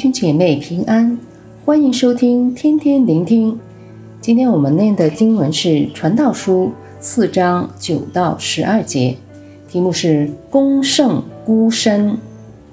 兄姐妹平安，欢迎收听天天聆听。今天我们念的经文是《传道书》四章九到十二节，题目是“公圣孤身”。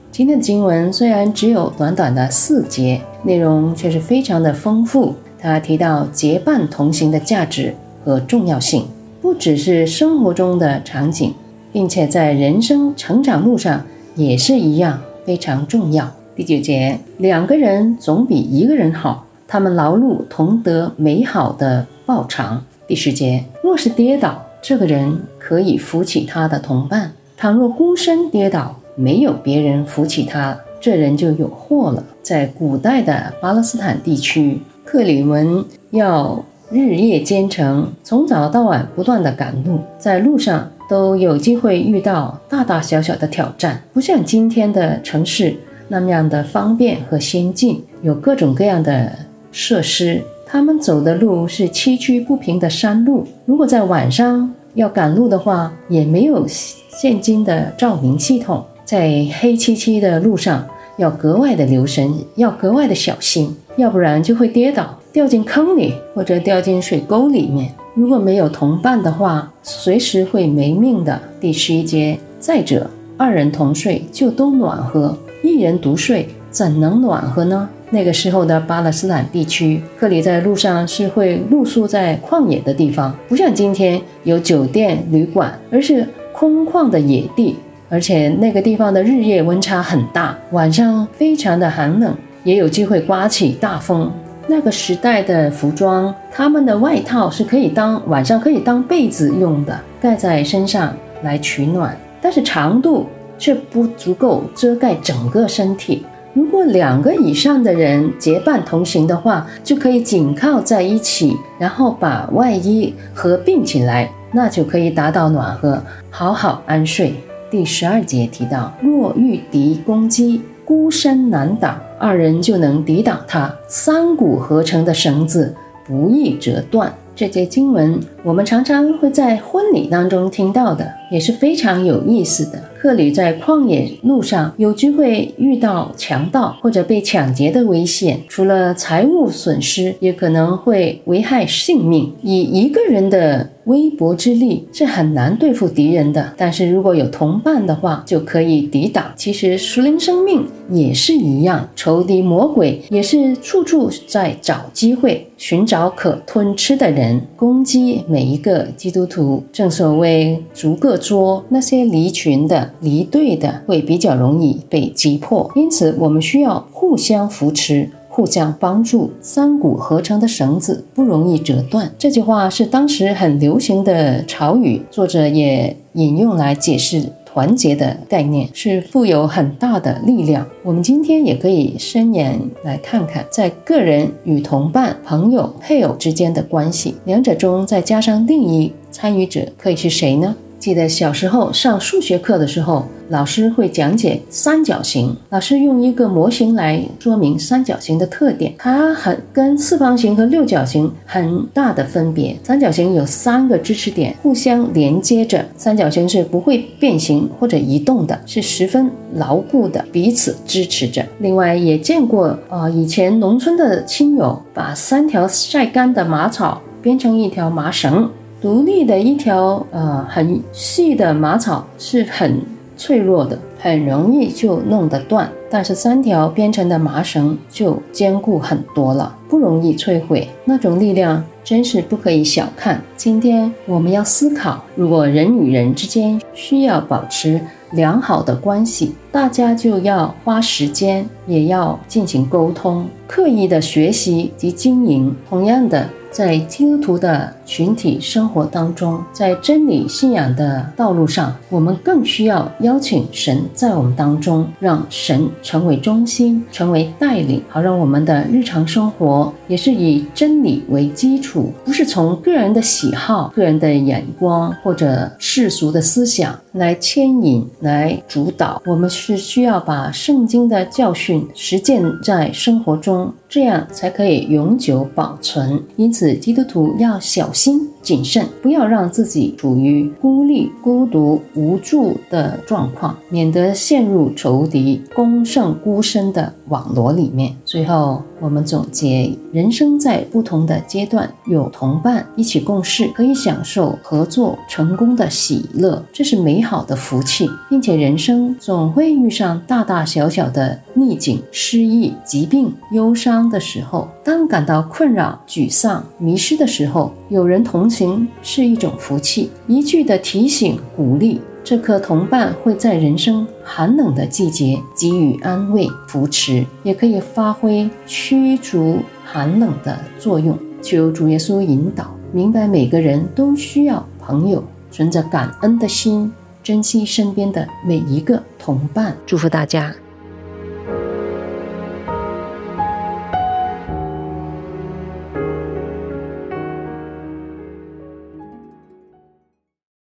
今天的经文虽然只有短短的四节，内容却是非常的丰富。它提到结伴同行的价值和重要性，不只是生活中的场景，并且在人生成长路上也是一样非常重要。第九节，两个人总比一个人好，他们劳碌同得美好的报偿。第十节，若是跌倒，这个人可以扶起他的同伴；倘若孤身跌倒，没有别人扶起他，这人就有祸了。在古代的巴勒斯坦地区，克里们要日夜兼程，从早到晚不断地赶路，在路上都有机会遇到大大小小的挑战，不像今天的城市。那么样的方便和先进，有各种各样的设施。他们走的路是崎岖不平的山路，如果在晚上要赶路的话，也没有现今的照明系统，在黑漆漆的路上要格外的留神，要格外的小心，要不然就会跌倒，掉进坑里或者掉进水沟里面。如果没有同伴的话，随时会没命的。第十一节，再者，二人同睡就都暖和。一人独睡，怎能暖和呢？那个时候的巴勒斯坦地区，克里在路上是会露宿在旷野的地方，不像今天有酒店、旅馆，而是空旷的野地。而且那个地方的日夜温差很大，晚上非常的寒冷，也有机会刮起大风。那个时代的服装，他们的外套是可以当晚上可以当被子用的，盖在身上来取暖，但是长度。却不足够遮盖整个身体。如果两个以上的人结伴同行的话，就可以紧靠在一起，然后把外衣合并起来，那就可以达到暖和，好好安睡。第十二节提到，若遇敌攻击，孤身难挡，二人就能抵挡他。三股合成的绳子不易折断。这节经文我们常常会在婚礼当中听到的，也是非常有意思的。克里在旷野路上有机会遇到强盗或者被抢劫的危险，除了财物损失，也可能会危害性命。以一个人的微薄之力是很难对付敌人的，但是如果有同伴的话，就可以抵挡。其实属灵生命也是一样，仇敌魔鬼也是处处在找机会，寻找可吞吃的人，攻击每一个基督徒。正所谓逐个捉，那些离群的、离队的会比较容易被击破。因此，我们需要互相扶持。互相帮助，三股合成的绳子不容易折断。这句话是当时很流行的潮语，作者也引用来解释环节的概念，是富有很大的力量。我们今天也可以伸眼来看看，在个人与同伴、朋友、配偶之间的关系，两者中再加上另一参与者，可以是谁呢？记得小时候上数学课的时候，老师会讲解三角形。老师用一个模型来说明三角形的特点，它很跟四方形和六角形很大的分别。三角形有三个支持点互相连接着，三角形是不会变形或者移动的，是十分牢固的，彼此支持着。另外也见过、呃，以前农村的亲友把三条晒干的麻草编成一条麻绳。独立的一条呃很细的麻草是很脆弱的，很容易就弄得断。但是三条编成的麻绳就坚固很多了，不容易摧毁。那种力量真是不可以小看。今天我们要思考，如果人与人之间需要保持良好的关系，大家就要花时间，也要进行沟通，刻意的学习及经营。同样的。在基督徒的群体生活当中，在真理信仰的道路上，我们更需要邀请神在我们当中，让神成为中心，成为带领，好让我们的日常生活也是以真理为基础，不是从个人的喜好、个人的眼光或者世俗的思想来牵引、来主导。我们是需要把圣经的教训实践在生活中，这样才可以永久保存。因此，基督徒要小心。谨慎，不要让自己处于孤立、孤独、无助的状况，免得陷入仇敌攻胜孤身的网罗里面。最后，我们总结：人生在不同的阶段，有同伴一起共事，可以享受合作成功的喜乐，这是美好的福气，并且人生总会遇上大大小小的逆境、失意、疾病、忧伤的时候。当感到困扰、沮丧、迷失的时候，有人同情是一种福气，一句的提醒、鼓励。这颗同伴会在人生寒冷的季节给予安慰、扶持，也可以发挥驱逐寒冷的作用。求主耶稣引导，明白每个人都需要朋友，存着感恩的心，珍惜身边的每一个同伴。祝福大家。